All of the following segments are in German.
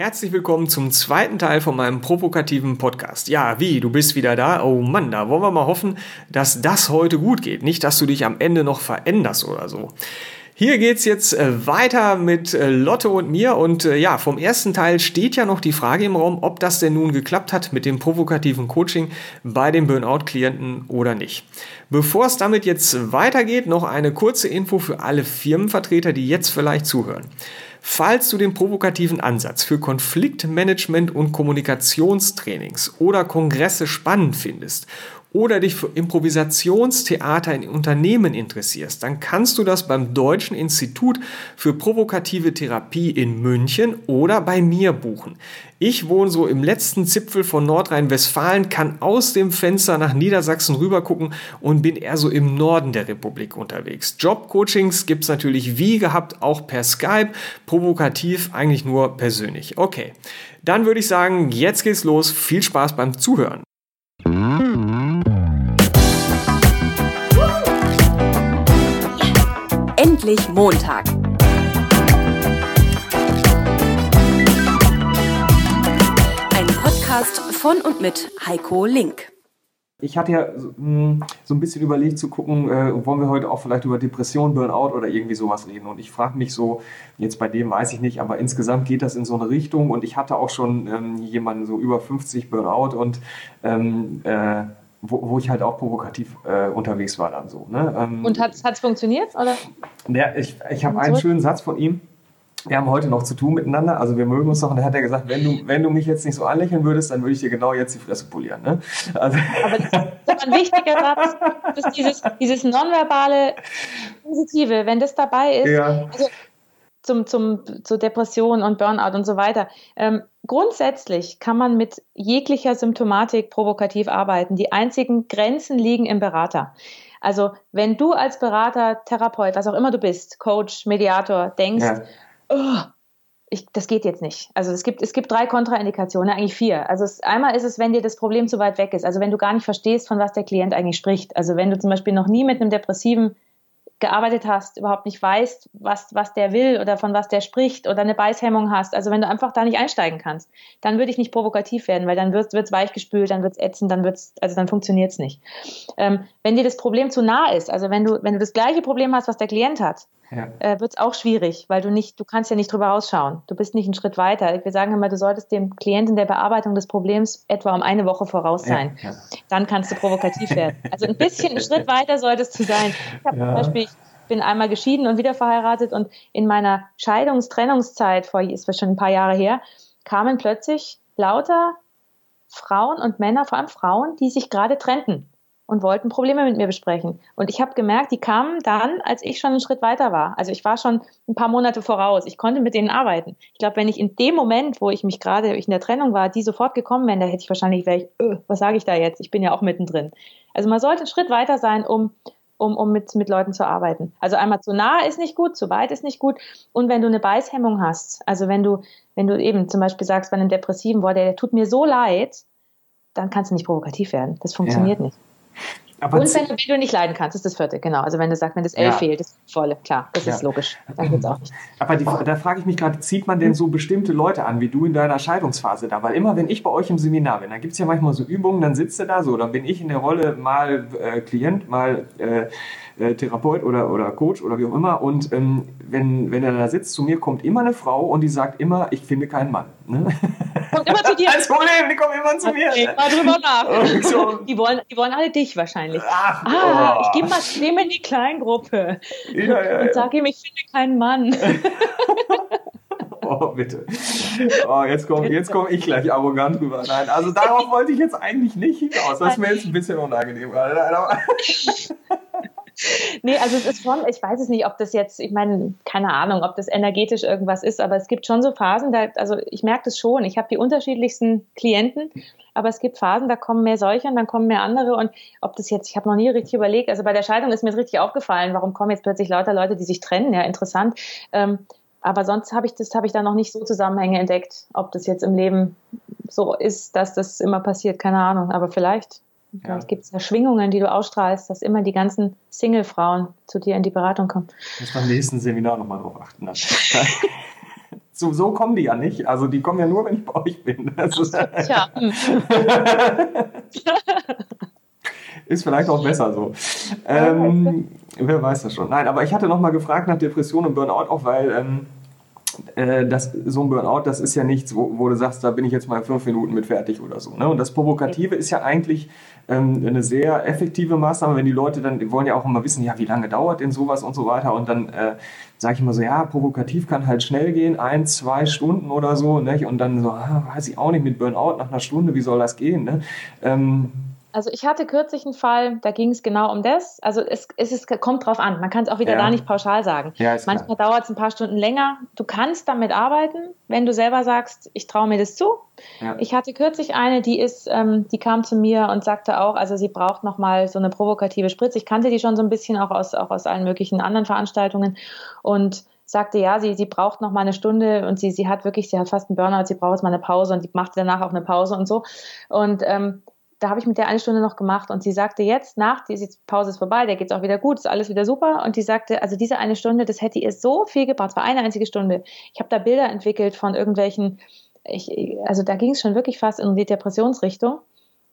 Herzlich willkommen zum zweiten Teil von meinem provokativen Podcast. Ja, wie, du bist wieder da? Oh Mann, da wollen wir mal hoffen, dass das heute gut geht. Nicht, dass du dich am Ende noch veränderst oder so. Hier geht's jetzt äh, weiter mit äh, Lotte und mir und äh, ja, vom ersten Teil steht ja noch die Frage im Raum, ob das denn nun geklappt hat mit dem provokativen Coaching bei den Burnout-Klienten oder nicht. Bevor es damit jetzt weitergeht, noch eine kurze Info für alle Firmenvertreter, die jetzt vielleicht zuhören. Falls du den provokativen Ansatz für Konfliktmanagement und Kommunikationstrainings oder Kongresse spannend findest oder dich für Improvisationstheater in Unternehmen interessierst, dann kannst du das beim Deutschen Institut für provokative Therapie in München oder bei mir buchen. Ich wohne so im letzten Zipfel von Nordrhein-Westfalen, kann aus dem Fenster nach Niedersachsen rübergucken und bin eher so im Norden der Republik unterwegs. Jobcoachings gibt's natürlich wie gehabt auch per Skype, provokativ eigentlich nur persönlich. Okay, dann würde ich sagen, jetzt geht's los. Viel Spaß beim Zuhören. Endlich Montag. Ein Podcast von und mit Heiko Link. Ich hatte ja hm, so ein bisschen überlegt zu gucken, äh, wollen wir heute auch vielleicht über Depression, Burnout oder irgendwie sowas reden. Und ich frage mich so, jetzt bei dem weiß ich nicht, aber insgesamt geht das in so eine Richtung. Und ich hatte auch schon ähm, jemanden so über 50 Burnout und ähm, äh, wo, wo ich halt auch provokativ äh, unterwegs war dann so. Ne? Ähm, und hat es funktioniert? Oder? Ja, ich ich habe einen schönen Satz von ihm. Wir haben heute noch zu tun miteinander, also wir mögen uns noch. Und da hat er gesagt, wenn du, wenn du mich jetzt nicht so anlächeln würdest, dann würde ich dir genau jetzt die Fresse polieren. Ne? Also Aber das ist ein wichtiger Satz, dass dieses, dieses nonverbale Positive, wenn das dabei ist, ja. also zum, zum, zu Depression und Burnout und so weiter. Ähm, grundsätzlich kann man mit jeglicher Symptomatik provokativ arbeiten. Die einzigen Grenzen liegen im Berater. Also wenn du als Berater, Therapeut, was auch immer du bist, Coach, Mediator, denkst, ja. oh, ich, das geht jetzt nicht. Also es gibt, es gibt drei Kontraindikationen, eigentlich vier. Also es, einmal ist es, wenn dir das Problem zu weit weg ist, also wenn du gar nicht verstehst, von was der Klient eigentlich spricht. Also wenn du zum Beispiel noch nie mit einem depressiven gearbeitet hast, überhaupt nicht weißt, was, was der will oder von was der spricht oder eine Beißhemmung hast, also wenn du einfach da nicht einsteigen kannst, dann würde ich nicht provokativ werden, weil dann wird es weichgespült, dann wird es ätzend, dann wird's, also dann funktioniert es nicht. Ähm, wenn dir das Problem zu nah ist, also wenn du, wenn du das gleiche Problem hast, was der Klient hat, ja. äh, wird es auch schwierig, weil du nicht, du kannst ja nicht drüber rausschauen. Du bist nicht einen Schritt weiter. Wir sagen immer, du solltest dem Klienten der Bearbeitung des Problems etwa um eine Woche voraus sein. Ja, ja. Dann kannst du provokativ werden. Also ein bisschen einen Schritt weiter solltest du sein. Ich habe zum Beispiel, bin einmal geschieden und wieder verheiratet und in meiner Scheidungstrennungszeit, vor ist schon ein paar Jahre her, kamen plötzlich lauter Frauen und Männer, vor allem Frauen, die sich gerade trennten und wollten Probleme mit mir besprechen. Und ich habe gemerkt, die kamen dann, als ich schon einen Schritt weiter war. Also ich war schon ein paar Monate voraus. Ich konnte mit denen arbeiten. Ich glaube, wenn ich in dem Moment, wo ich mich gerade in der Trennung war, die sofort gekommen wären, da hätte ich wahrscheinlich, ich, öh, was sage ich da jetzt? Ich bin ja auch mittendrin. Also man sollte einen Schritt weiter sein, um um, um mit, mit Leuten zu arbeiten. Also einmal zu nah ist nicht gut, zu weit ist nicht gut. Und wenn du eine Beißhemmung hast, also wenn du, wenn du eben zum Beispiel sagst bei einem Depressiven, boah, der, der tut mir so leid, dann kannst du nicht provokativ werden. Das funktioniert ja. nicht. Aber und wenn, wenn, du nicht leiden kannst, ist das vierte, genau. Also wenn du sagst, wenn das L ja. fehlt, ist volle, klar, das ja. ist logisch. Dann geht's auch nicht. Aber die, da frage ich mich gerade, zieht man denn so bestimmte Leute an, wie du in deiner Scheidungsphase da? Weil immer, wenn ich bei euch im Seminar bin, dann gibt es ja manchmal so Übungen, dann sitzt du da so, dann bin ich in der Rolle mal äh, Klient, mal äh, äh, Therapeut oder, oder Coach oder wie auch immer. Und ähm, wenn, wenn er da sitzt, zu mir kommt immer eine Frau und die sagt immer, ich finde keinen Mann. Ne? Kommt immer zu dir. Als Problem, die kommen immer zu mir. Okay, mal drüber nach. So. Die, wollen, die wollen alle dich wahrscheinlich. Ach, ah, oh. ich gehe mal dem in die Kleingruppe ja, ja, und sage ihm, ich finde keinen Mann. Oh, bitte. Oh, jetzt komme jetzt komm ich gleich arrogant rüber. Nein, also darauf wollte ich jetzt eigentlich nicht hinaus. Das ist mir jetzt ein bisschen unangenehm. Nee, also es ist schon, ich weiß es nicht, ob das jetzt, ich meine, keine Ahnung, ob das energetisch irgendwas ist, aber es gibt schon so Phasen, da, also ich merke das schon, ich habe die unterschiedlichsten Klienten, aber es gibt Phasen, da kommen mehr solche und dann kommen mehr andere und ob das jetzt, ich habe noch nie richtig überlegt, also bei der Scheidung ist mir richtig aufgefallen, warum kommen jetzt plötzlich lauter Leute, die sich trennen, ja, interessant. Ähm, aber sonst habe ich das, habe ich da noch nicht so Zusammenhänge entdeckt, ob das jetzt im Leben so ist, dass das immer passiert, keine Ahnung, aber vielleicht. Vielleicht ja. gibt es ja Schwingungen, die du ausstrahlst, dass immer die ganzen Single-Frauen zu dir in die Beratung kommen. Muss beim nächsten Seminar nochmal drauf achten. so, so kommen die ja nicht. Also die kommen ja nur, wenn ich bei euch bin. Also, Tja. ist vielleicht auch besser so. Ähm, wer weiß das schon. Nein, aber ich hatte noch mal gefragt nach Depression und Burnout, auch weil ähm, äh, das, so ein Burnout, das ist ja nichts, wo, wo, du sagst, da bin ich jetzt mal fünf Minuten mit fertig oder so. Ne? Und das Provokative ist ja eigentlich ähm, eine sehr effektive Maßnahme, wenn die Leute dann, die wollen ja auch immer wissen, ja, wie lange dauert denn sowas und so weiter. Und dann äh, sage ich immer so, ja, provokativ kann halt schnell gehen, ein, zwei Stunden oder so. Ne? Und dann so, ah, weiß ich auch nicht, mit Burnout nach einer Stunde, wie soll das gehen? Ne? Ähm, also ich hatte kürzlich einen Fall, da ging es genau um das. Also es, es ist, kommt drauf an. Man kann es auch wieder ja. da nicht pauschal sagen. Ja, Manchmal dauert es ein paar Stunden länger. Du kannst damit arbeiten, wenn du selber sagst, ich traue mir das zu. Ja. Ich hatte kürzlich eine, die ist, ähm, die kam zu mir und sagte auch, also sie braucht nochmal so eine provokative Spritze. Ich kannte die schon so ein bisschen auch aus, auch aus allen möglichen anderen Veranstaltungen und sagte, ja, sie, sie braucht noch mal eine Stunde und sie, sie hat wirklich, sie hat fast einen Burnout, sie braucht jetzt mal eine Pause und die machte danach auch eine Pause und so. Und ähm, da habe ich mit der eine Stunde noch gemacht und sie sagte jetzt nach, die Pause ist vorbei, der geht es auch wieder gut, ist alles wieder super und die sagte, also diese eine Stunde, das hätte ihr so viel gebracht, war eine einzige Stunde. Ich habe da Bilder entwickelt von irgendwelchen, ich, also da ging es schon wirklich fast in die Depressionsrichtung.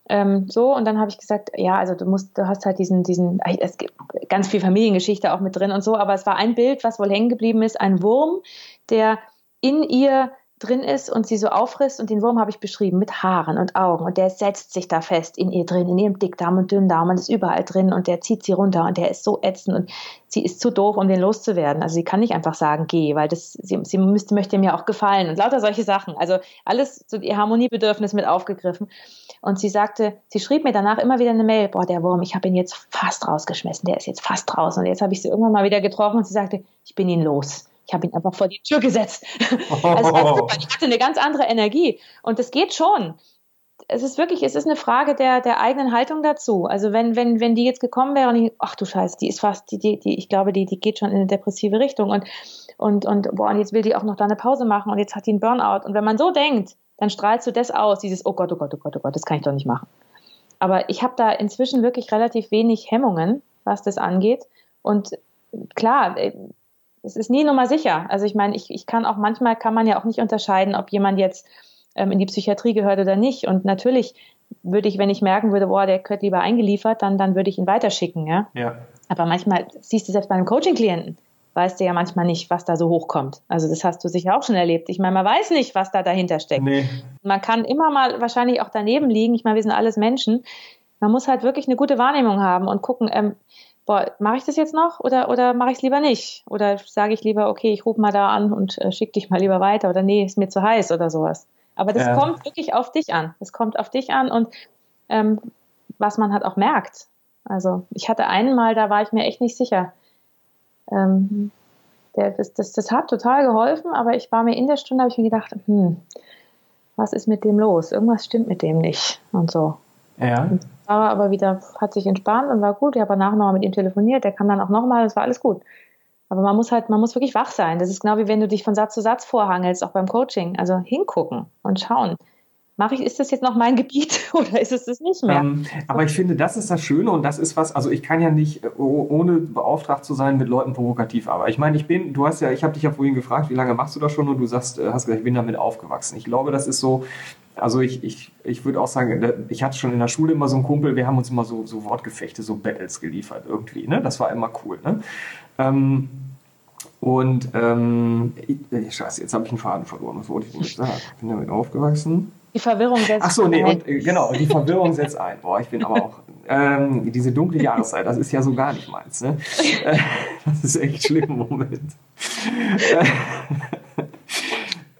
Ähm, so und dann habe ich gesagt, ja, also du musst, du hast halt diesen, diesen, es gibt ganz viel Familiengeschichte auch mit drin und so, aber es war ein Bild, was wohl hängen geblieben ist, ein Wurm, der in ihr drin ist und sie so auffrisst und den Wurm habe ich beschrieben mit Haaren und Augen und der setzt sich da fest in ihr drin, in ihrem Dickdarm und Dünndarm und ist überall drin und der zieht sie runter und der ist so ätzend und sie ist zu doof, um den loszuwerden. Also sie kann nicht einfach sagen, geh, weil das, sie, sie müsste, möchte mir auch gefallen und lauter solche Sachen. Also alles so ihr Harmoniebedürfnis mit aufgegriffen. Und sie sagte, sie schrieb mir danach immer wieder eine Mail, boah, der Wurm, ich habe ihn jetzt fast rausgeschmissen, der ist jetzt fast draußen und jetzt habe ich sie irgendwann mal wieder getroffen und sie sagte, ich bin ihn los ich habe ihn einfach vor die Tür gesetzt. also super. Die hatte eine ganz andere Energie. Und das geht schon. Es ist wirklich, es ist eine Frage der, der eigenen Haltung dazu. Also wenn, wenn, wenn die jetzt gekommen wäre und ich, ach du Scheiße, die ist fast, die, die, die, ich glaube, die, die geht schon in eine depressive Richtung und, und, und, boah, und jetzt will die auch noch da eine Pause machen und jetzt hat die einen Burnout. Und wenn man so denkt, dann strahlst du das aus, dieses, oh Gott, oh Gott, oh Gott, oh Gott, das kann ich doch nicht machen. Aber ich habe da inzwischen wirklich relativ wenig Hemmungen, was das angeht. Und klar, es ist nie Nummer sicher. Also ich meine, ich, ich kann auch manchmal kann man ja auch nicht unterscheiden, ob jemand jetzt ähm, in die Psychiatrie gehört oder nicht. Und natürlich würde ich, wenn ich merken würde, boah, der gehört lieber eingeliefert, dann, dann würde ich ihn weiterschicken, ja. ja. Aber manchmal siehst du selbst bei einem Coaching-Klienten, weißt du ja manchmal nicht, was da so hochkommt. Also das hast du sicher auch schon erlebt. Ich meine, man weiß nicht, was da dahinter steckt. Nee. Man kann immer mal wahrscheinlich auch daneben liegen. Ich meine, wir sind alles Menschen. Man muss halt wirklich eine gute Wahrnehmung haben und gucken, ähm, boah, mache ich das jetzt noch oder, oder mache ich es lieber nicht? Oder sage ich lieber, okay, ich rufe mal da an und äh, schick dich mal lieber weiter oder nee, ist mir zu heiß oder sowas. Aber das ja. kommt wirklich auf dich an. Das kommt auf dich an und ähm, was man halt auch merkt. Also ich hatte einen Mal, da war ich mir echt nicht sicher. Ähm, der, das, das, das hat total geholfen, aber ich war mir in der Stunde, habe ich mir gedacht, hm, was ist mit dem los? Irgendwas stimmt mit dem nicht und so. Ja. War aber wieder, hat sich entspannt und war gut. Ich habe nachher nochmal mit ihm telefoniert, der kam dann auch nochmal, es war alles gut. Aber man muss halt, man muss wirklich wach sein. Das ist genau wie wenn du dich von Satz zu Satz vorhangelst, auch beim Coaching. Also hingucken und schauen mache ich, ist das jetzt noch mein Gebiet oder ist es das nicht mehr? Ähm, aber ich finde, das ist das Schöne und das ist was, also ich kann ja nicht, äh, ohne beauftragt zu sein, mit Leuten provokativ arbeiten. Ich meine, ich bin, du hast ja, ich habe dich ja vorhin gefragt, wie lange machst du das schon und du sagst, äh, hast gesagt, ich bin damit aufgewachsen. Ich glaube, das ist so, also ich, ich, ich würde auch sagen, ich hatte schon in der Schule immer so einen Kumpel, wir haben uns immer so, so Wortgefechte, so Battles geliefert irgendwie. Ne? Das war immer cool. Ne? Ähm, und ähm, ich, scheiße, jetzt habe ich einen Faden verloren. Was wollte ich denn sagen? Ich bin damit aufgewachsen. Die Verwirrung setzt ein. Ach so, nee, und, äh, genau, die Verwirrung setzt ein. Boah, ich bin aber auch. Ähm, diese dunkle Jahreszeit, das ist ja so gar nicht meins. Ne? Äh, das ist echt schlimm im Moment.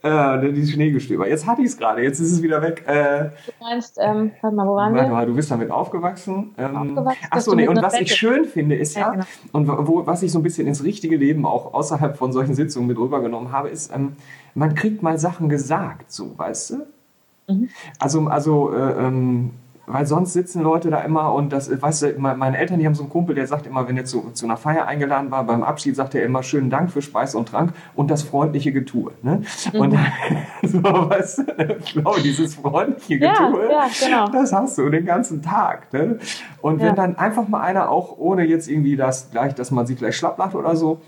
Äh, die Schneegestöber. Jetzt hatte ich es gerade, jetzt ist es wieder weg. Äh, du meinst, ähm, warte mal, wo waren warte wir? Mal, du bist damit aufgewachsen. Ähm, aufgewachsen Achso, nee, und was ich schön finde, ist ja, ja genau. und wo, was ich so ein bisschen ins richtige Leben auch außerhalb von solchen Sitzungen mit rübergenommen habe, ist, ähm, man kriegt mal Sachen gesagt, so, weißt du? Mhm. Also, also äh, ähm, weil sonst sitzen Leute da immer und das, weißt du, meine Eltern, die haben so einen Kumpel, der sagt immer, wenn er zu, zu einer Feier eingeladen war, beim Abschied sagt er immer schönen Dank für Speis und Trank und das freundliche Getue. Ne? Mhm. Und so, weißt du, ich glaube, dieses freundliche Getue, ja, ja, genau. das hast du den ganzen Tag. Ne? Und wenn ja. dann einfach mal einer auch, ohne jetzt irgendwie das gleich, dass man sich gleich schlapp macht oder so,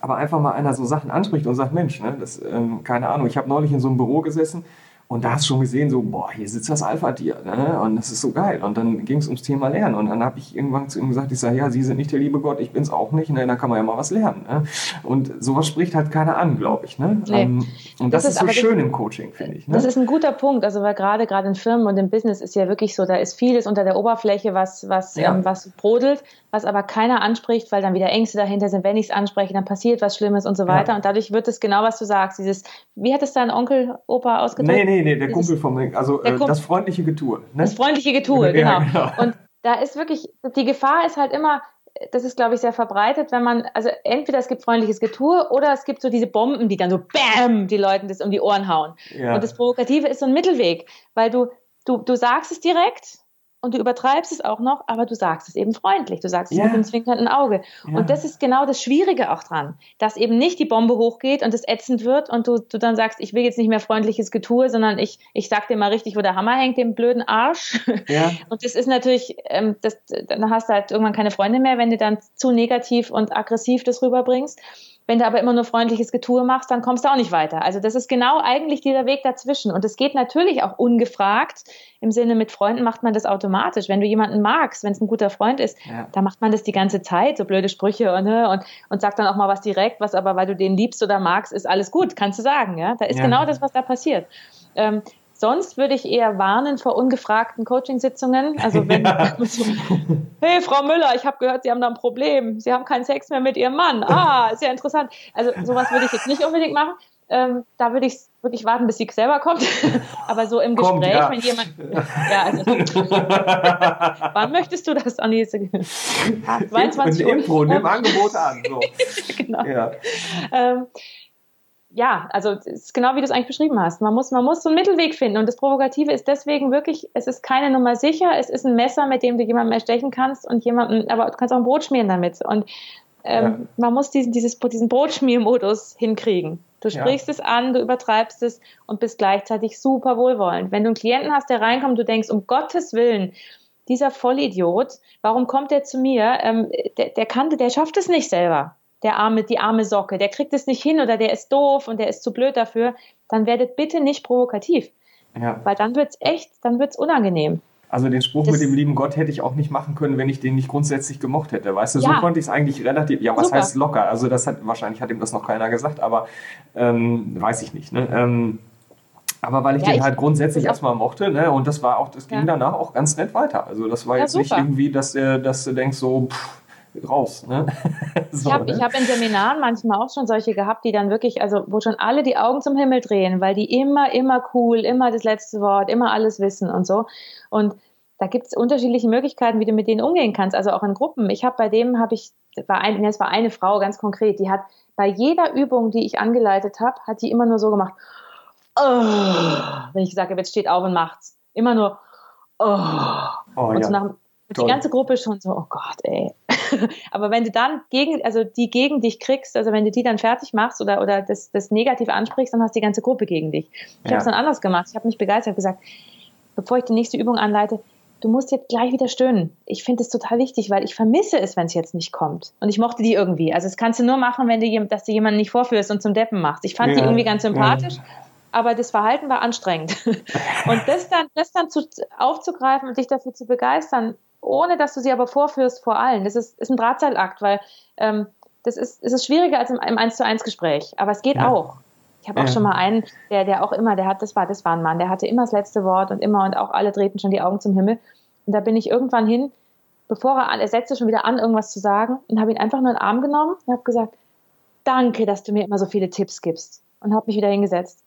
aber einfach mal einer so Sachen anspricht und sagt, Mensch, ne, das, ähm, keine Ahnung, ich habe neulich in so einem Büro gesessen und da hast du schon gesehen, so, boah, hier sitzt das Alpha-Tier. Ne? Und das ist so geil. Und dann ging es ums Thema Lernen. Und dann habe ich irgendwann zu ihm gesagt, ich sage, ja, Sie sind nicht der liebe Gott, ich bin es auch nicht. Ne? Da kann man ja mal was lernen. Ne? Und sowas spricht halt keiner an, glaube ich. Ne? Nee. Ähm, und das, das ist, ist so schön das, im Coaching, finde ich. Ne? Das ist ein guter Punkt. Also weil gerade gerade in Firmen und im Business ist ja wirklich so, da ist vieles unter der Oberfläche, was, was, ja. ähm, was brodelt, was aber keiner anspricht, weil dann wieder Ängste dahinter sind. Wenn ich es anspreche, dann passiert was Schlimmes und so weiter. Ja. Und dadurch wird es genau, was du sagst. Dieses, wie hat es dein Onkel, Opa ausgedrückt? Nee, nee, nee, der Dieses, Kumpel vom also äh, das freundliche Getue. Ne? Das freundliche Getue, genau. Ja, genau. Und da ist wirklich, die Gefahr ist halt immer, das ist, glaube ich, sehr verbreitet, wenn man, also entweder es gibt freundliches Getue oder es gibt so diese Bomben, die dann so BÄM die Leuten das um die Ohren hauen. Ja. Und das Provokative ist so ein Mittelweg, weil du, du, du sagst es direkt, und du übertreibst es auch noch, aber du sagst es eben freundlich, du sagst es ja. mit einem zwinkernden Auge. Ja. Und das ist genau das Schwierige auch dran, dass eben nicht die Bombe hochgeht und es ätzend wird und du, du dann sagst, ich will jetzt nicht mehr freundliches Getue, sondern ich, ich sag dir mal richtig, wo der Hammer hängt, dem blöden Arsch. Ja. Und das ist natürlich, ähm, das, dann hast du halt irgendwann keine Freunde mehr, wenn du dann zu negativ und aggressiv das rüberbringst. Wenn du aber immer nur freundliches Getue machst, dann kommst du auch nicht weiter. Also das ist genau eigentlich dieser Weg dazwischen. Und es geht natürlich auch ungefragt. Im Sinne mit Freunden macht man das automatisch. Wenn du jemanden magst, wenn es ein guter Freund ist, ja. dann macht man das die ganze Zeit, so blöde Sprüche und, ne, und, und sagt dann auch mal was direkt, was aber, weil du den liebst oder magst, ist alles gut, kannst du sagen. Ja? Da ist ja. genau das, was da passiert. Ähm, Sonst würde ich eher warnen vor ungefragten Coachingsitzungen. Also wenn ja. so, hey Frau Müller, ich habe gehört, Sie haben da ein Problem. Sie haben keinen Sex mehr mit Ihrem Mann. Ah, sehr interessant. Also sowas würde ich jetzt nicht unbedingt machen. Ähm, da würde ich wirklich warten, bis sie selber kommt. Aber so im kommt, Gespräch, ja. wenn jemand. Ja, also. wann möchtest du das, Anni? 22 Uhr. Impro, nimm Angebote an. So. genau. Ja. Ähm, ja, also es ist genau wie du es eigentlich beschrieben hast. Man muss, man muss so einen Mittelweg finden. Und das Provokative ist deswegen wirklich, es ist keine Nummer sicher, es ist ein Messer, mit dem du jemanden erstechen kannst und jemanden, aber du kannst auch ein Brot schmieren damit. Und ähm, ja. man muss diesen, dieses, diesen Brotschmiermodus hinkriegen. Du sprichst ja. es an, du übertreibst es und bist gleichzeitig super wohlwollend. Wenn du einen Klienten hast, der reinkommt, du denkst, um Gottes Willen, dieser Vollidiot, warum kommt der zu mir? Ähm, der, der kann, der schafft es nicht selber der arme, die arme Socke, der kriegt es nicht hin oder der ist doof und der ist zu blöd dafür, dann werdet bitte nicht provokativ. Ja. Weil dann wird es echt, dann wird es unangenehm. Also den Spruch das mit dem lieben Gott hätte ich auch nicht machen können, wenn ich den nicht grundsätzlich gemocht hätte. Weißt du, so ja. konnte ich es eigentlich relativ, ja, was Super. heißt locker? Also das hat, wahrscheinlich hat ihm das noch keiner gesagt, aber ähm, weiß ich nicht. Ne? Ähm, aber weil ich ja, den ich, halt grundsätzlich erstmal mochte, ne? Und das war auch, das ging ja. danach auch ganz nett weiter. Also das war jetzt super. nicht irgendwie, dass, äh, dass du denkst so, pff, raus. Ne? so, ich habe ne? hab in Seminaren manchmal auch schon solche gehabt, die dann wirklich, also wo schon alle die Augen zum Himmel drehen, weil die immer, immer cool, immer das letzte Wort, immer alles wissen und so. Und da gibt es unterschiedliche Möglichkeiten, wie du mit denen umgehen kannst, also auch in Gruppen. Ich habe bei dem, habe ich, war ein, es war eine Frau ganz konkret, die hat bei jeder Übung, die ich angeleitet habe, hat die immer nur so gemacht, oh, wenn ich gesagt habe, jetzt steht auf und macht's. Immer nur, oh. oh und ja. so nach, die ganze Gruppe schon so, oh Gott, ey. Aber wenn du dann gegen, also die gegen dich kriegst, also wenn du die dann fertig machst oder, oder das, das negativ ansprichst, dann hast du die ganze Gruppe gegen dich. Ich ja. habe es dann anders gemacht. Ich habe mich begeistert, gesagt, bevor ich die nächste Übung anleite, du musst jetzt gleich wieder stöhnen. Ich finde es total wichtig, weil ich vermisse es, wenn es jetzt nicht kommt. Und ich mochte die irgendwie. Also das kannst du nur machen, wenn du, dass du jemanden nicht vorführst und zum Deppen machst. Ich fand ja. die irgendwie ganz sympathisch. Ja aber das Verhalten war anstrengend. Und das dann, das dann zu, aufzugreifen und dich dafür zu begeistern, ohne dass du sie aber vorführst vor allen. Das ist, ist ein Drahtseilakt, weil ähm, das ist, ist es schwieriger als im, im 1 zu 1 Gespräch. Aber es geht ja. auch. Ich habe auch ja. schon mal einen, der, der auch immer, der hat, das war, das war ein Mann, der hatte immer das letzte Wort und immer und auch alle drehten schon die Augen zum Himmel. Und da bin ich irgendwann hin, bevor er, er setzte schon wieder an, irgendwas zu sagen und habe ihn einfach nur in den Arm genommen und habe gesagt, danke, dass du mir immer so viele Tipps gibst. Und habe mich wieder hingesetzt.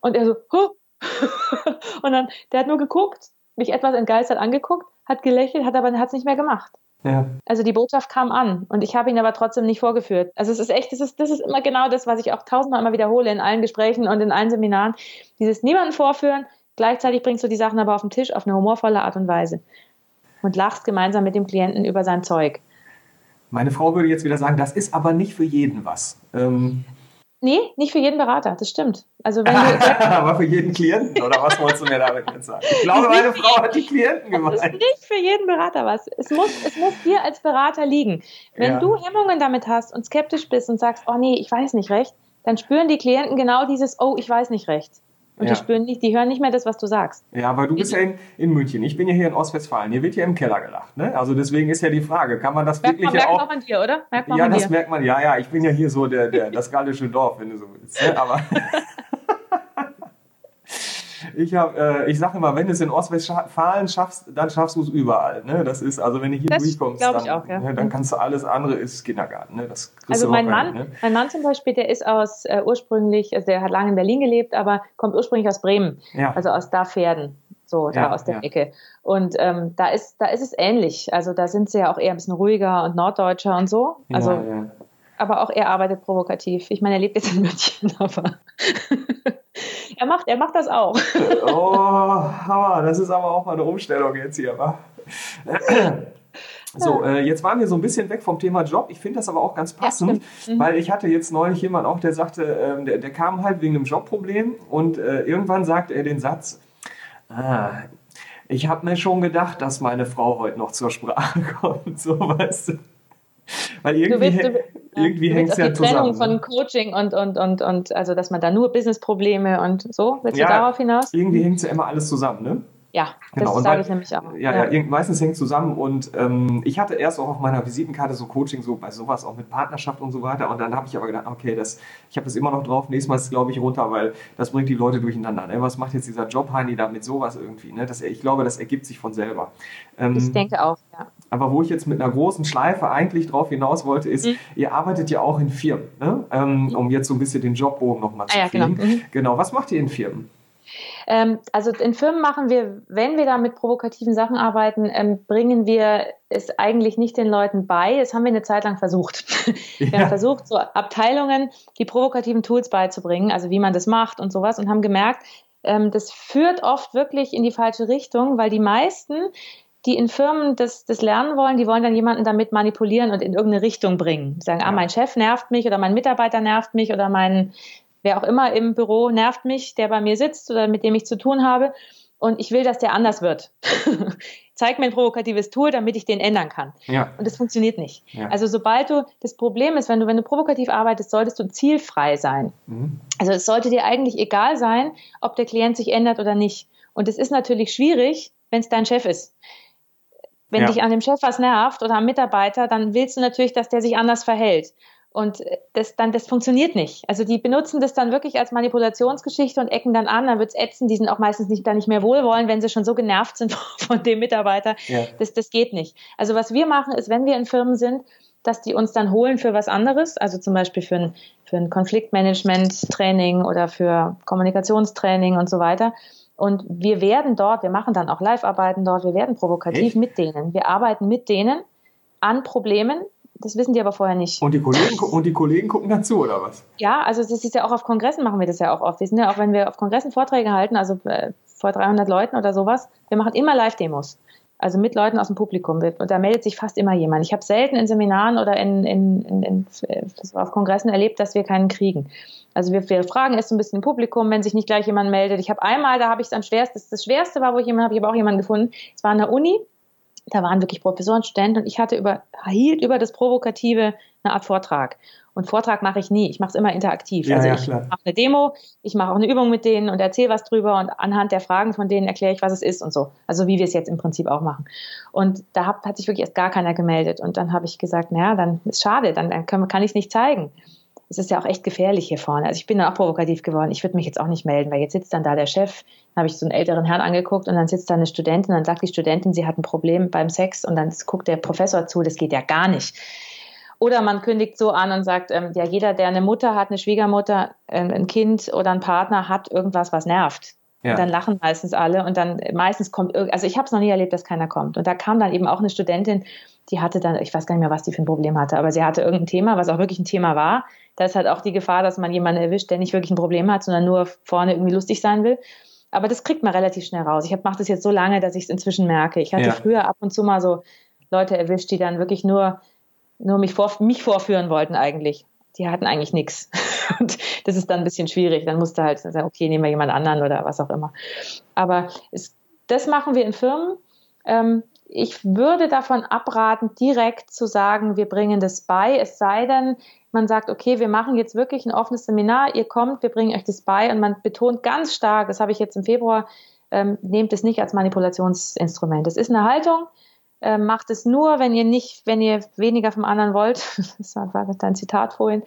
Und er so, huh. und dann, der hat nur geguckt, mich etwas entgeistert angeguckt hat gelächelt, hat aber hat es nicht mehr gemacht. Ja. Also die Botschaft kam an und ich habe ihn aber trotzdem nicht vorgeführt. Also es ist echt, das ist, das ist immer genau das, was ich auch tausendmal immer wiederhole in allen Gesprächen und in allen Seminaren. Dieses niemanden vorführen, gleichzeitig bringst du die Sachen aber auf den Tisch auf eine humorvolle Art und Weise und lachst gemeinsam mit dem Klienten über sein Zeug. Meine Frau würde jetzt wieder sagen, das ist aber nicht für jeden was. Ähm Nee, nicht für jeden Berater, das stimmt. Also wenn du Aber für jeden Klienten, oder was wolltest du mir damit jetzt sagen? Ich glaube, meine Frau hat die Klienten gemeint. Das ist nicht für jeden Berater was. Es muss, es muss dir als Berater liegen. Wenn ja. du Hemmungen damit hast und skeptisch bist und sagst, oh nee, ich weiß nicht recht, dann spüren die Klienten genau dieses, oh, ich weiß nicht recht. Und ja. die spüren nicht, die hören nicht mehr das, was du sagst. Ja, aber du bist ja in, in München. Ich bin ja hier in Ostwestfalen. Hier wird ja im Keller gelacht. Ne? Also deswegen ist ja die Frage, kann man das merkt wirklich man, merkt auch. Merkt man an dir, oder? Merkt man ja, das dir. merkt man. Ja, ja. Ich bin ja hier so der, der das gallische Dorf, wenn du so willst. Ne? Aber ich habe, äh, ich sage immer, wenn du es in Ostwestfalen schaffst, dann schaffst du es überall. Ne? Das ist, also wenn du hier das durchkommst, dann, auch, ja. ne, dann kannst du alles andere ist Kindergarten. Ne? Das also mein Mann, ne? mein Mann zum Beispiel, der ist aus äh, ursprünglich, also der hat lange in Berlin gelebt, aber kommt ursprünglich aus Bremen, ja. also aus da Pferden so da ja, aus der ja. Ecke. Und ähm, da ist da ist es ähnlich. Also da sind sie ja auch eher ein bisschen ruhiger und norddeutscher und so. Also ja, aber auch er arbeitet provokativ. Ich meine, er lebt jetzt in München, aber er macht, er macht das auch. oh, Hammer, das ist aber auch mal eine Umstellung jetzt hier, wa? So, äh, jetzt waren wir so ein bisschen weg vom Thema Job. Ich finde das aber auch ganz passend, ja, mhm. weil ich hatte jetzt neulich jemand auch, der sagte, äh, der, der, kam halt wegen einem Jobproblem und äh, irgendwann sagt er den Satz, ah, ich habe mir schon gedacht, dass meine Frau heute noch zur Sprache kommt, so weißt du. Weil irgendwie, du willst, du, irgendwie hängt es ja die Trennung zusammen. von ne? Coaching und, und, und, und, also dass man da nur Businessprobleme und so, willst ja, du darauf hinaus? Irgendwie hängt es ja immer alles zusammen, ne? Ja, genau. das sage ich nämlich auch. Ja, ja. ja meistens hängt zusammen und ähm, ich hatte erst auch auf meiner Visitenkarte so Coaching, so bei sowas auch mit Partnerschaft und so weiter und dann habe ich aber gedacht, okay, das, ich habe das immer noch drauf, nächstes Mal ist es glaube ich runter, weil das bringt die Leute durcheinander. Ne? Was macht jetzt dieser Job, Heini, da mit sowas irgendwie? Ne? Das, ich glaube, das ergibt sich von selber. Ähm, ich denke auch, ja. Aber wo ich jetzt mit einer großen Schleife eigentlich drauf hinaus wollte, ist, mhm. ihr arbeitet ja auch in Firmen, ne? ähm, um jetzt so ein bisschen den Jobbogen nochmal zu ah, ja, genau. Mhm. genau, was macht ihr in Firmen? Ähm, also in Firmen machen wir, wenn wir da mit provokativen Sachen arbeiten, ähm, bringen wir es eigentlich nicht den Leuten bei. Das haben wir eine Zeit lang versucht. wir ja. haben versucht, so Abteilungen die provokativen Tools beizubringen, also wie man das macht und sowas und haben gemerkt, ähm, das führt oft wirklich in die falsche Richtung, weil die meisten die in Firmen das, das lernen wollen, die wollen dann jemanden damit manipulieren und in irgendeine Richtung bringen. Die sagen, ah, ja. ah, mein Chef nervt mich oder mein Mitarbeiter nervt mich oder mein wer auch immer im Büro nervt mich, der bei mir sitzt oder mit dem ich zu tun habe. Und ich will, dass der anders wird. Zeig mir ein provokatives Tool, damit ich den ändern kann. Ja. Und das funktioniert nicht. Ja. Also sobald du, das Problem ist, wenn du, wenn du provokativ arbeitest, solltest du zielfrei sein. Mhm. Also es sollte dir eigentlich egal sein, ob der Klient sich ändert oder nicht. Und es ist natürlich schwierig, wenn es dein Chef ist. Wenn ja. dich an dem Chef was nervt oder am Mitarbeiter, dann willst du natürlich, dass der sich anders verhält. Und das dann, das funktioniert nicht. Also die benutzen das dann wirklich als Manipulationsgeschichte und ecken dann an, dann wird's ätzen, die sind auch meistens nicht, da nicht mehr wohlwollend, wenn sie schon so genervt sind von dem Mitarbeiter. Ja. Das, das geht nicht. Also was wir machen, ist, wenn wir in Firmen sind, dass die uns dann holen für was anderes, also zum Beispiel für ein, für ein Konfliktmanagement-Training oder für Kommunikationstraining und so weiter. Und wir werden dort, wir machen dann auch Live-Arbeiten dort, wir werden provokativ Echt? mit denen. Wir arbeiten mit denen an Problemen, das wissen die aber vorher nicht. Und die Kollegen, und die Kollegen gucken dazu, oder was? Ja, also das ist ja auch auf Kongressen machen wir das ja auch oft. Wir sind ja auch, wenn wir auf Kongressen Vorträge halten, also äh, vor 300 Leuten oder sowas, wir machen immer Live-Demos. Also mit Leuten aus dem Publikum. Und da meldet sich fast immer jemand. Ich habe selten in Seminaren oder in, in, in, in auf Kongressen erlebt, dass wir keinen kriegen. Also wir, wir fragen erst ein bisschen im Publikum, wenn sich nicht gleich jemand meldet. Ich habe einmal, da habe ich es am schwersten, das Schwerste war, wo ich jemanden habe, ich habe auch jemanden gefunden. Es war an der Uni, da waren wirklich Professoren, Studenten und ich hatte über, hielt über das Provokative eine Art Vortrag. Und Vortrag mache ich nie. Ich mache es immer interaktiv. Ja, also ich mache eine Demo, ich mache auch eine Übung mit denen und erzähle was drüber und anhand der Fragen von denen erkläre ich, was es ist und so. Also wie wir es jetzt im Prinzip auch machen. Und da hat, hat sich wirklich erst gar keiner gemeldet. Und dann habe ich gesagt, naja, dann ist schade, dann, dann kann, kann ich es nicht zeigen es ist ja auch echt gefährlich hier vorne. Also ich bin dann auch provokativ geworden. Ich würde mich jetzt auch nicht melden, weil jetzt sitzt dann da der Chef, dann habe ich so einen älteren Herrn angeguckt und dann sitzt da eine Studentin und dann sagt die Studentin, sie hat ein Problem beim Sex und dann guckt der Professor zu, das geht ja gar nicht. Oder man kündigt so an und sagt, ähm, ja, jeder, der eine Mutter hat, eine Schwiegermutter, äh, ein Kind oder einen Partner hat irgendwas, was nervt. Ja. Und dann lachen meistens alle und dann meistens kommt, also ich habe es noch nie erlebt, dass keiner kommt. Und da kam dann eben auch eine Studentin, die hatte dann, ich weiß gar nicht mehr, was die für ein Problem hatte, aber sie hatte irgendein Thema, was auch wirklich ein Thema war da ist halt auch die Gefahr, dass man jemanden erwischt, der nicht wirklich ein Problem hat, sondern nur vorne irgendwie lustig sein will. Aber das kriegt man relativ schnell raus. Ich mache das jetzt so lange, dass ich es inzwischen merke. Ich hatte ja. früher ab und zu mal so Leute erwischt, die dann wirklich nur, nur mich, vor, mich vorführen wollten eigentlich. Die hatten eigentlich nichts. Und das ist dann ein bisschen schwierig. Dann musst du halt sagen, okay, nehmen wir jemand anderen oder was auch immer. Aber es, das machen wir in Firmen. Ähm, ich würde davon abraten, direkt zu sagen, wir bringen das bei, es sei denn, man sagt, okay, wir machen jetzt wirklich ein offenes Seminar, ihr kommt, wir bringen euch das bei und man betont ganz stark, das habe ich jetzt im Februar, ähm, nehmt es nicht als Manipulationsinstrument. Es ist eine Haltung, äh, macht es nur, wenn ihr nicht, wenn ihr weniger vom anderen wollt. das war dein Zitat vorhin.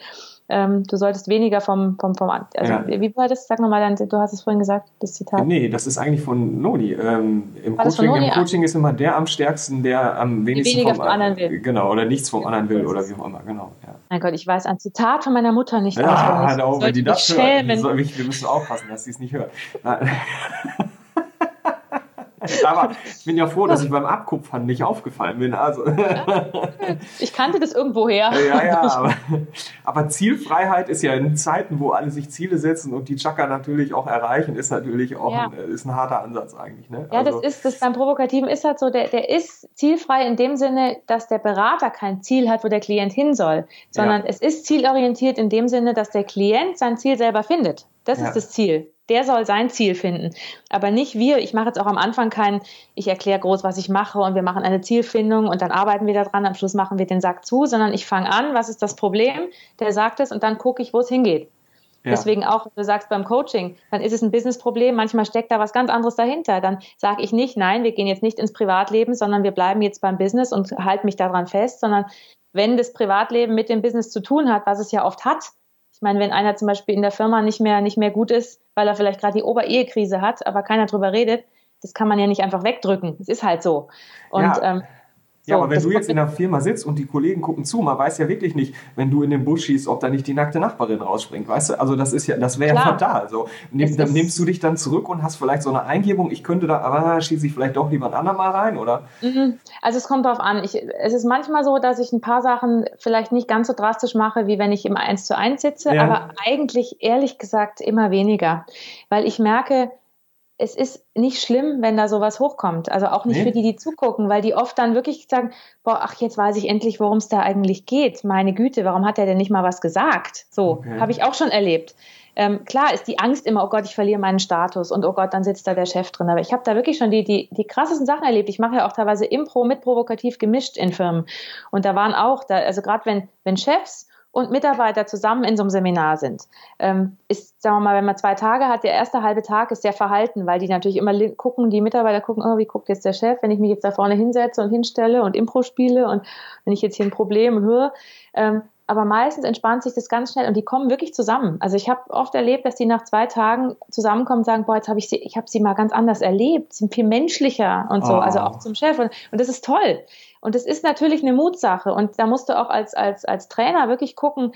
Ähm, du solltest weniger vom, vom, vom also ja. wie war das? Sag nochmal, du hast es vorhin gesagt, das Zitat. Nee, das ist eigentlich von Noni. Ähm, Im, Coaching, Noni? Im Coaching ist immer der am stärksten, der am wenigsten vom, vom, anderen will. Genau, oder nichts vom anderen will oder wie auch immer, genau. Ja. Mein Gott, ich weiß ein Zitat von meiner Mutter nicht. Ja, genau, wenn die das hört, wir müssen aufpassen, dass sie es nicht hört. Aber ich bin ja froh, dass ich beim Abkupfern nicht aufgefallen bin. Also. Ich kannte das irgendwoher. Ja, ja, aber, aber, Zielfreiheit ist ja in Zeiten, wo alle sich Ziele setzen und die Chakra natürlich auch erreichen, ist natürlich auch ja. ein, ist ein harter Ansatz eigentlich. Ne? Ja, also, das ist, das beim Provokativen ist halt so, der, der ist zielfrei in dem Sinne, dass der Berater kein Ziel hat, wo der Klient hin soll, sondern ja. es ist zielorientiert in dem Sinne, dass der Klient sein Ziel selber findet. Das ja. ist das Ziel der soll sein Ziel finden. Aber nicht wir. Ich mache jetzt auch am Anfang kein, ich erkläre groß, was ich mache und wir machen eine Zielfindung und dann arbeiten wir daran. Am Schluss machen wir den Sack zu, sondern ich fange an, was ist das Problem? Der sagt es und dann gucke ich, wo es hingeht. Ja. Deswegen auch, du sagst beim Coaching, dann ist es ein Businessproblem, manchmal steckt da was ganz anderes dahinter. Dann sage ich nicht, nein, wir gehen jetzt nicht ins Privatleben, sondern wir bleiben jetzt beim Business und halten mich daran fest, sondern wenn das Privatleben mit dem Business zu tun hat, was es ja oft hat, ich meine, wenn einer zum Beispiel in der Firma nicht mehr, nicht mehr gut ist, weil er vielleicht gerade die Oberehekrise hat, aber keiner drüber redet, das kann man ja nicht einfach wegdrücken. Es ist halt so. Und ja. ähm, ja, aber wenn du jetzt in der Firma sitzt und die Kollegen gucken zu, man weiß ja wirklich nicht, wenn du in den Busch schießt, ob da nicht die nackte Nachbarin rausspringt, weißt du? Also das ist ja, das wäre ja fatal. So, Nimm, dann nimmst du dich dann zurück und hast vielleicht so eine Eingebung, ich könnte da, aber schieße ich vielleicht doch lieber ein andermal rein, oder? Mhm. Also es kommt drauf an. Ich, es ist manchmal so, dass ich ein paar Sachen vielleicht nicht ganz so drastisch mache, wie wenn ich im 1 zu 1 sitze, ja. aber eigentlich ehrlich gesagt immer weniger. Weil ich merke, es ist nicht schlimm, wenn da sowas hochkommt. Also auch nicht nee. für die, die zugucken, weil die oft dann wirklich sagen, boah, ach, jetzt weiß ich endlich, worum es da eigentlich geht. Meine Güte, warum hat er denn nicht mal was gesagt? So, okay. habe ich auch schon erlebt. Ähm, klar ist die Angst immer, oh Gott, ich verliere meinen Status und oh Gott, dann sitzt da der Chef drin. Aber ich habe da wirklich schon die, die, die krassesten Sachen erlebt. Ich mache ja auch teilweise Impro mit provokativ gemischt in Firmen. Und da waren auch, da, also gerade wenn, wenn Chefs und Mitarbeiter zusammen in so einem Seminar sind, ähm, ist, sagen wir mal, wenn man zwei Tage hat, der erste halbe Tag ist sehr verhalten, weil die natürlich immer gucken, die Mitarbeiter gucken, oh, wie guckt jetzt der Chef, wenn ich mich jetzt da vorne hinsetze und hinstelle und Impro spiele und wenn ich jetzt hier ein Problem höre. Aber meistens entspannt sich das ganz schnell und die kommen wirklich zusammen. Also ich habe oft erlebt, dass die nach zwei Tagen zusammenkommen und sagen, boah, jetzt habe ich sie, ich habe sie mal ganz anders erlebt, sind viel menschlicher und so, oh. also auch zum Chef und, und das ist toll. Und das ist natürlich eine Mutsache. Und da musst du auch als, als, als Trainer wirklich gucken,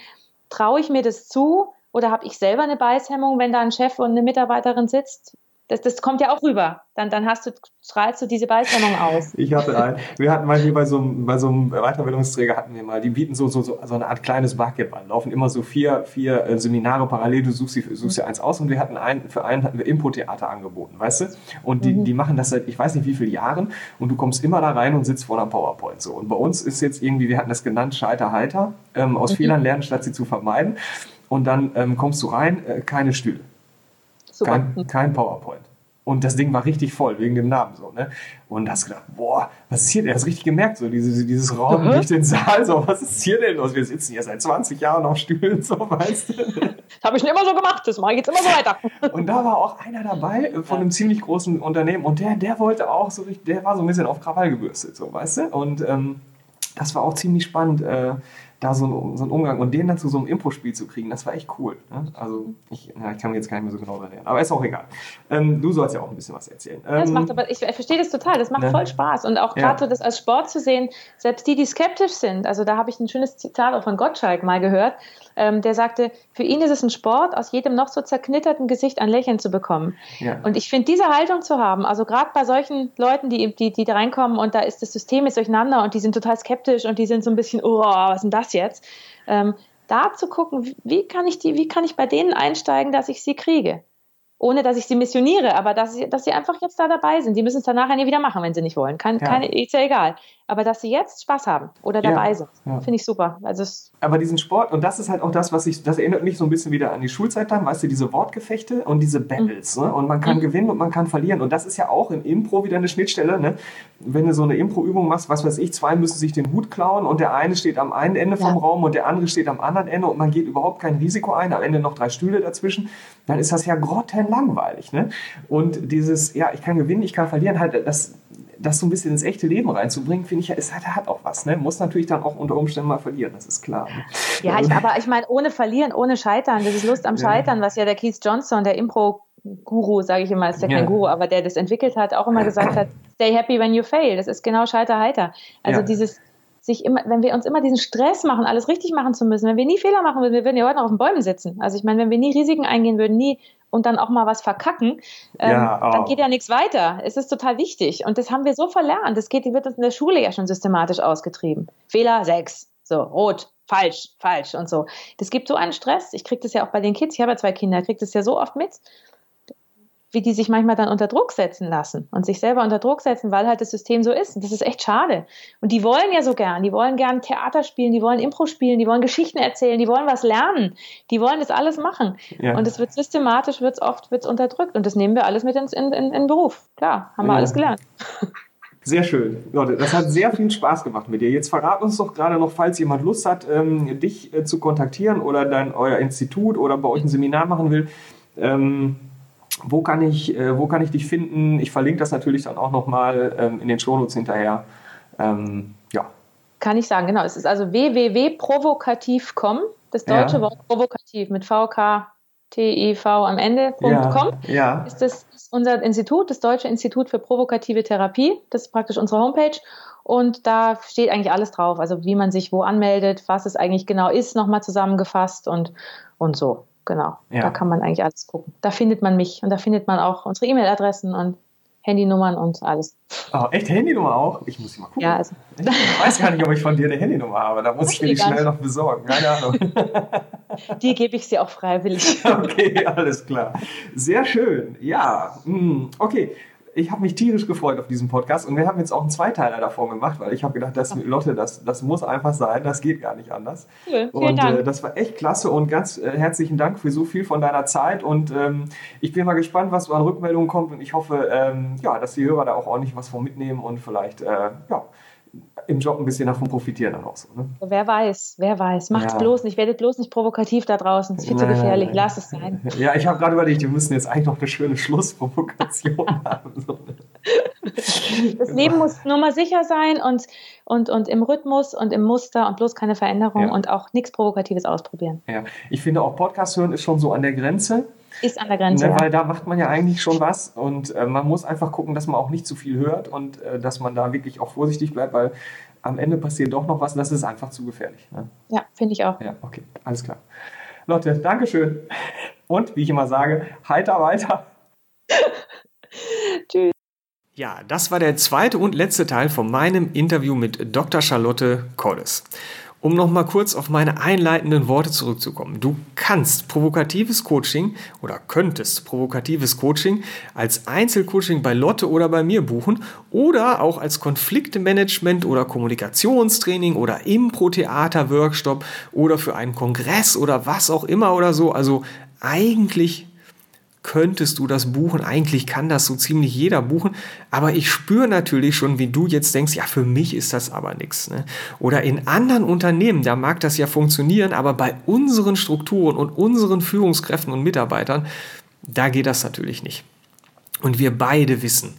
traue ich mir das zu oder habe ich selber eine Beißhemmung, wenn da ein Chef und eine Mitarbeiterin sitzt? Das, das kommt ja auch rüber. Dann, dann hast du, strahlst du diese Beißhemmung aus. Ich hatte einen. Wir hatten mal hier bei so einem, bei so einem Weiterbildungsträger hatten wir mal, die bieten so, so, so, so eine Art kleines Barcamp an. Laufen immer so vier, vier äh, Seminare parallel, du suchst, sie, suchst dir eins aus und wir hatten einen, für einen hatten wir Impro-Theater angeboten, weißt du? Und die, mhm. die machen das seit, ich weiß nicht wie vielen Jahren und du kommst immer da rein und sitzt vor einer PowerPoint so. Und bei uns ist jetzt irgendwie, wir hatten das genannt, Scheiter heiter, ähm, aus mhm. Fehlern lernen, statt sie zu vermeiden. Und dann ähm, kommst du rein, äh, keine Stühle. Kein, kein PowerPoint. Und das Ding war richtig voll, wegen dem Namen so, ne? Und hast gedacht, boah, was ist hier denn? Du hast richtig gemerkt, so diese, dieses Raum, nicht den Saal, so, was ist hier denn los? Wir sitzen hier seit 20 Jahren auf Stühlen, so, weißt du? Das habe ich schon immer so gemacht, das mache ich jetzt immer so weiter. Und da war auch einer dabei von einem ziemlich großen Unternehmen und der, der wollte auch so richtig, der war so ein bisschen auf Krawall gebürstet, so, weißt du? Und ähm, das war auch ziemlich spannend. Äh, da so, ein, so einen Umgang und den dann zu so einem Impro-Spiel zu kriegen, das war echt cool. Ne? Also ich, ja, ich kann mir jetzt gar nicht mehr so genau erinnern, aber ist auch egal. Ähm, du sollst ja auch ein bisschen was erzählen. Ähm, das macht aber, ich verstehe das total, das macht ne? voll Spaß und auch gerade ja. so das als Sport zu sehen, selbst die, die skeptisch sind, also da habe ich ein schönes Zitat auch von Gottschalk mal gehört, ähm, der sagte, für ihn ist es ein Sport, aus jedem noch so zerknitterten Gesicht ein Lächeln zu bekommen. Ja. Und ich finde, diese Haltung zu haben, also gerade bei solchen Leuten, die, die, die da reinkommen und da ist das System jetzt durcheinander und die sind total skeptisch und die sind so ein bisschen, oh, was ist denn das jetzt? Ähm, da zu gucken, wie kann ich die, wie kann ich bei denen einsteigen, dass ich sie kriege? Ohne dass ich sie missioniere, aber dass sie, dass sie einfach jetzt da dabei sind. Die müssen es dann nachher nie wieder machen, wenn sie nicht wollen. Kein, ja. keine, ist ja egal. Aber dass sie jetzt Spaß haben oder dabei ja, sind, ja. finde ich super. Also aber diesen Sport, und das ist halt auch das, was ich, das erinnert mich so ein bisschen wieder an die Schulzeit dann, weißt du, diese Wortgefechte und diese Battles. Mhm. Ne? Und man kann mhm. gewinnen und man kann verlieren. Und das ist ja auch im Impro wieder eine Schnittstelle. Ne? Wenn du so eine Impro-Übung machst, was weiß ich, zwei müssen sich den Hut klauen und der eine steht am einen Ende vom Raum und der andere steht am anderen Ende und man geht überhaupt kein Risiko ein, am Ende noch drei Stühle dazwischen, dann ist das ja grottenlangweilig. Ne? Und dieses, ja, ich kann gewinnen, ich kann verlieren, halt, das, das so ein bisschen ins echte Leben reinzubringen, finde ich ja, es hat, hat auch was. Ne? Muss natürlich dann auch unter Umständen mal verlieren, das ist klar. Ne? Ja, ich, aber ich meine, ohne Verlieren, ohne Scheitern, das ist Lust am Scheitern, ja. was ja der Keith Johnson, der Impro Guru, sage ich immer, ist ja kein ja. Guru, aber der das entwickelt hat, auch immer gesagt hat, stay happy when you fail. Das ist genau Scheiter heiter. Also ja. dieses sich immer, wenn wir uns immer diesen Stress machen, alles richtig machen zu müssen, wenn wir nie Fehler machen würden, wir würden ja heute noch auf den Bäumen sitzen. Also ich meine, wenn wir nie Risiken eingehen würden, nie und dann auch mal was verkacken, ähm, ja, dann geht ja nichts weiter. Es ist total wichtig. Und das haben wir so verlernt. Das geht, wird uns in der Schule ja schon systematisch ausgetrieben. Fehler sechs. So, rot, falsch, falsch und so. Das gibt so einen Stress. Ich kriege das ja auch bei den Kids. Ich habe ja zwei Kinder, kriege das ja so oft mit wie die sich manchmal dann unter Druck setzen lassen und sich selber unter Druck setzen, weil halt das System so ist. Und das ist echt schade. Und die wollen ja so gern. Die wollen gern Theater spielen, die wollen Impro spielen, die wollen Geschichten erzählen, die wollen was lernen. Die wollen das alles machen. Ja. Und es wird systematisch, wird es oft wird's unterdrückt. Und das nehmen wir alles mit ins, in, in, in Beruf. Klar, haben wir ja. alles gelernt. Sehr schön. Leute, das hat sehr viel Spaß gemacht mit dir. Jetzt verrat uns doch gerade noch, falls jemand Lust hat, ähm, dich äh, zu kontaktieren oder dein, euer Institut oder bei euch ein Seminar machen will. Ähm, wo kann ich, äh, wo kann ich dich finden? Ich verlinke das natürlich dann auch nochmal ähm, in den Shownotes hinterher. Ähm, ja. Kann ich sagen, genau. Es ist also www.provokativ.com, das deutsche ja. Wort provokativ mit VK, TIV am Ende, ja, .com, ja. ist das ist unser Institut, das Deutsche Institut für provokative Therapie. Das ist praktisch unsere Homepage. Und da steht eigentlich alles drauf, also wie man sich wo anmeldet, was es eigentlich genau ist, nochmal zusammengefasst und, und so. Genau, ja. da kann man eigentlich alles gucken. Da findet man mich und da findet man auch unsere E-Mail-Adressen und Handynummern und alles. Oh, echt Handynummer auch? Ich muss sie mal gucken. Ja, also. Ich weiß gar nicht, ob ich von dir eine Handynummer habe. Da muss ich mir die schnell noch besorgen. Keine Ahnung. Die gebe ich sie auch freiwillig. Okay, alles klar. Sehr schön. Ja, hm, okay ich habe mich tierisch gefreut auf diesen Podcast und wir haben jetzt auch einen Zweiteiler davon gemacht, weil ich habe gedacht, das, Lotte, das, das muss einfach sein, das geht gar nicht anders. Cool, vielen und Dank. Äh, das war echt klasse und ganz äh, herzlichen Dank für so viel von deiner Zeit und ähm, ich bin mal gespannt, was so an Rückmeldungen kommt und ich hoffe, ähm, ja, dass die Hörer da auch ordentlich was von mitnehmen und vielleicht, äh, ja, im Job ein bisschen davon profitieren dann auch so. Ne? Wer weiß, wer weiß. Macht's ja. bloß nicht, werdet bloß nicht provokativ da draußen. Das ist viel zu gefährlich. Lass es sein. Ja, ich habe gerade überlegt, wir müssen jetzt eigentlich noch eine schöne Schlussprovokation haben. Das Leben muss nur mal sicher sein und, und, und im Rhythmus und im Muster und bloß keine Veränderung ja. und auch nichts Provokatives ausprobieren. Ja, ich finde auch Podcast hören ist schon so an der Grenze. Ist an der Grenze. Ne, weil da macht man ja eigentlich schon was und äh, man muss einfach gucken, dass man auch nicht zu viel hört und äh, dass man da wirklich auch vorsichtig bleibt, weil am Ende passiert doch noch was und das ist einfach zu gefährlich. Ne? Ja, finde ich auch. Ja, okay, alles klar. Leute, Dankeschön. Und wie ich immer sage, heiter weiter. Tschüss. Ja, das war der zweite und letzte Teil von meinem Interview mit Dr. Charlotte Colles. Um nochmal kurz auf meine einleitenden Worte zurückzukommen. Du kannst provokatives Coaching oder könntest provokatives Coaching als Einzelcoaching bei Lotte oder bei mir buchen oder auch als Konfliktmanagement oder Kommunikationstraining oder Impro-Theater-Workshop oder für einen Kongress oder was auch immer oder so. Also eigentlich könntest du das buchen. Eigentlich kann das so ziemlich jeder buchen. Aber ich spüre natürlich schon, wie du jetzt denkst, ja, für mich ist das aber nichts. Ne? Oder in anderen Unternehmen, da mag das ja funktionieren, aber bei unseren Strukturen und unseren Führungskräften und Mitarbeitern, da geht das natürlich nicht. Und wir beide wissen,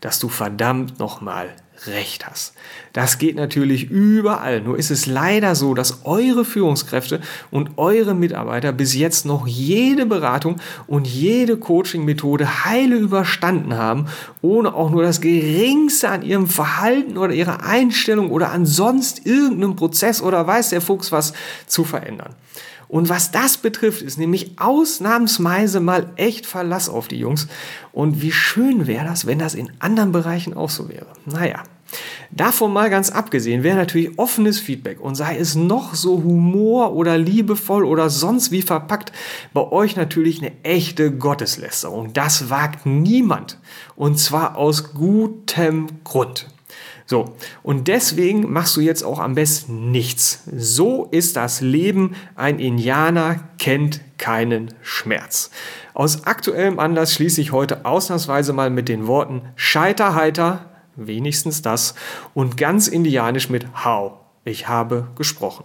dass du verdammt nochmal Recht hast. Das geht natürlich überall. Nur ist es leider so, dass eure Führungskräfte und eure Mitarbeiter bis jetzt noch jede Beratung und jede Coaching-Methode heile überstanden haben, ohne auch nur das Geringste an ihrem Verhalten oder ihrer Einstellung oder an sonst irgendeinem Prozess oder weiß der Fuchs was zu verändern. Und was das betrifft, ist nämlich ausnahmsweise mal echt Verlass auf die Jungs. Und wie schön wäre das, wenn das in anderen Bereichen auch so wäre. Naja, Davon mal ganz abgesehen wäre natürlich offenes Feedback und sei es noch so humor oder liebevoll oder sonst wie verpackt, bei euch natürlich eine echte Gotteslästerung. Das wagt niemand. Und zwar aus gutem Grund. So, und deswegen machst du jetzt auch am besten nichts. So ist das Leben. Ein Indianer kennt keinen Schmerz. Aus aktuellem Anlass schließe ich heute ausnahmsweise mal mit den Worten Scheiterheiter, wenigstens das, und ganz indianisch mit How. Ich habe gesprochen.